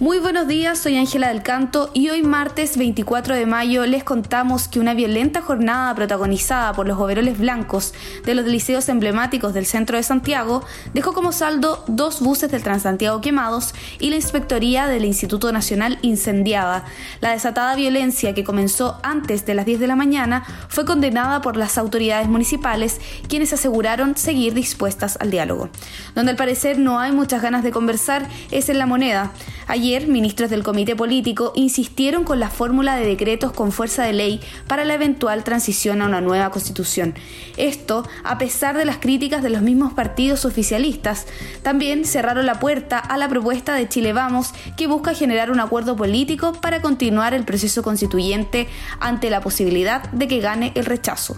Muy buenos días, soy Ángela del Canto y hoy martes 24 de mayo les contamos que una violenta jornada protagonizada por los overoles blancos de los liceos emblemáticos del centro de Santiago dejó como saldo dos buses del Transantiago quemados y la inspectoría del Instituto Nacional incendiada. La desatada violencia que comenzó antes de las 10 de la mañana fue condenada por las autoridades municipales quienes aseguraron seguir dispuestas al diálogo. Donde al parecer no hay muchas ganas de conversar es en la moneda. Ayer, ministros del comité político insistieron con la fórmula de decretos con fuerza de ley para la eventual transición a una nueva constitución. Esto, a pesar de las críticas de los mismos partidos oficialistas, también cerraron la puerta a la propuesta de Chile Vamos, que busca generar un acuerdo político para continuar el proceso constituyente ante la posibilidad de que gane el rechazo.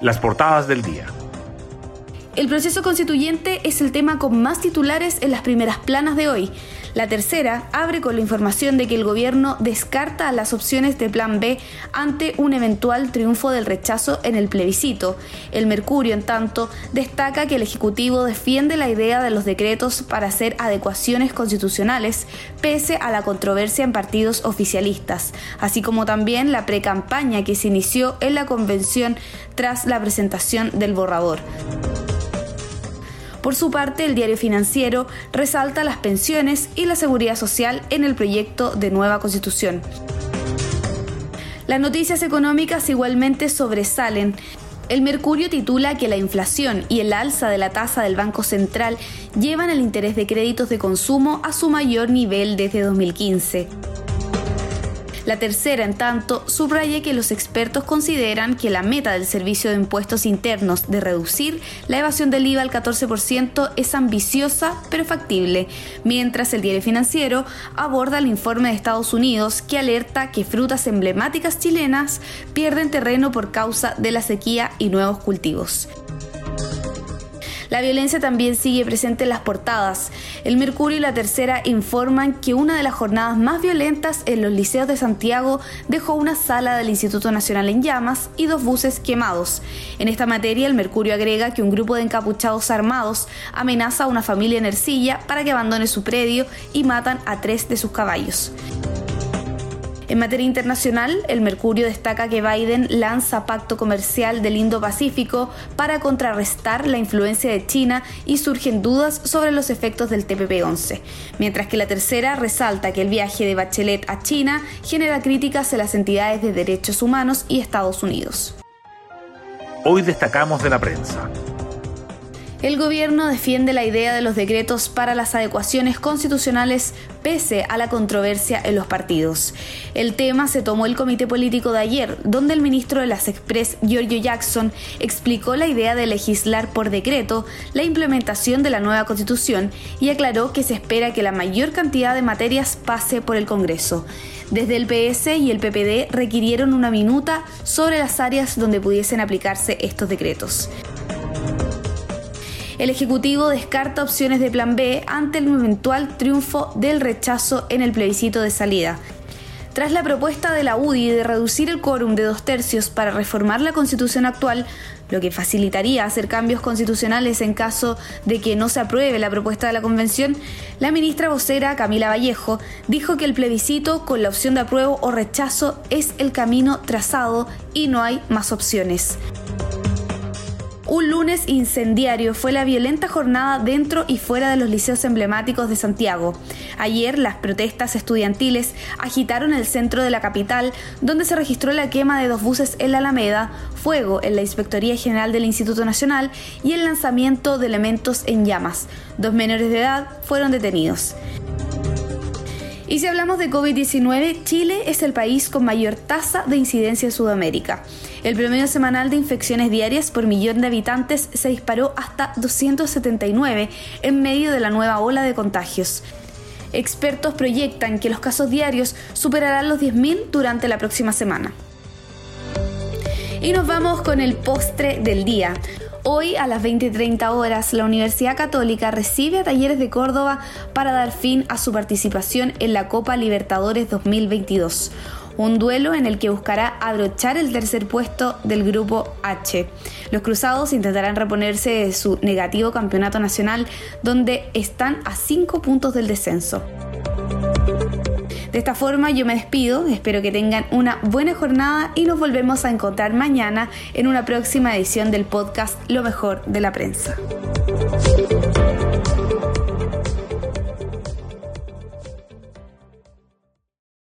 Las portadas del día. El proceso constituyente es el tema con más titulares en las primeras planas de hoy. La tercera abre con la información de que el gobierno descarta las opciones de Plan B ante un eventual triunfo del rechazo en el plebiscito. El Mercurio, en tanto, destaca que el Ejecutivo defiende la idea de los decretos para hacer adecuaciones constitucionales, pese a la controversia en partidos oficialistas, así como también la precampaña que se inició en la convención tras la presentación del borrador. Por su parte, el diario financiero resalta las pensiones y la seguridad social en el proyecto de nueva constitución. Las noticias económicas igualmente sobresalen. El Mercurio titula que la inflación y el alza de la tasa del Banco Central llevan el interés de créditos de consumo a su mayor nivel desde 2015. La tercera, en tanto, subraya que los expertos consideran que la meta del Servicio de Impuestos Internos de reducir la evasión del IVA al 14% es ambiciosa pero factible, mientras el diario financiero aborda el informe de Estados Unidos que alerta que frutas emblemáticas chilenas pierden terreno por causa de la sequía y nuevos cultivos. La violencia también sigue presente en las portadas. El Mercurio y la Tercera informan que una de las jornadas más violentas en los liceos de Santiago dejó una sala del Instituto Nacional en llamas y dos buses quemados. En esta materia, el Mercurio agrega que un grupo de encapuchados armados amenaza a una familia en Ercilla para que abandone su predio y matan a tres de sus caballos. En materia internacional, el Mercurio destaca que Biden lanza pacto comercial del Indo-Pacífico para contrarrestar la influencia de China y surgen dudas sobre los efectos del TPP-11, mientras que la tercera resalta que el viaje de Bachelet a China genera críticas en las entidades de derechos humanos y Estados Unidos. Hoy destacamos de la prensa. El gobierno defiende la idea de los decretos para las adecuaciones constitucionales pese a la controversia en los partidos. El tema se tomó el comité político de ayer, donde el ministro de las Express, Giorgio Jackson, explicó la idea de legislar por decreto la implementación de la nueva constitución y aclaró que se espera que la mayor cantidad de materias pase por el Congreso. Desde el PS y el PPD requirieron una minuta sobre las áreas donde pudiesen aplicarse estos decretos el Ejecutivo descarta opciones de plan B ante el eventual triunfo del rechazo en el plebiscito de salida. Tras la propuesta de la UDI de reducir el quórum de dos tercios para reformar la constitución actual, lo que facilitaría hacer cambios constitucionales en caso de que no se apruebe la propuesta de la convención, la ministra vocera Camila Vallejo dijo que el plebiscito con la opción de apruebo o rechazo es el camino trazado y no hay más opciones. Un lunes incendiario fue la violenta jornada dentro y fuera de los liceos emblemáticos de Santiago. Ayer las protestas estudiantiles agitaron el centro de la capital, donde se registró la quema de dos buses en la Alameda, fuego en la Inspectoría General del Instituto Nacional y el lanzamiento de elementos en llamas. Dos menores de edad fueron detenidos. Y si hablamos de COVID-19, Chile es el país con mayor tasa de incidencia en Sudamérica. El promedio semanal de infecciones diarias por millón de habitantes se disparó hasta 279 en medio de la nueva ola de contagios. Expertos proyectan que los casos diarios superarán los 10.000 durante la próxima semana. Y nos vamos con el postre del día. Hoy a las 20.30 horas la Universidad Católica recibe a Talleres de Córdoba para dar fin a su participación en la Copa Libertadores 2022 un duelo en el que buscará abrochar el tercer puesto del grupo H. Los cruzados intentarán reponerse de su negativo campeonato nacional, donde están a 5 puntos del descenso. De esta forma yo me despido, espero que tengan una buena jornada y nos volvemos a encontrar mañana en una próxima edición del podcast Lo mejor de la prensa.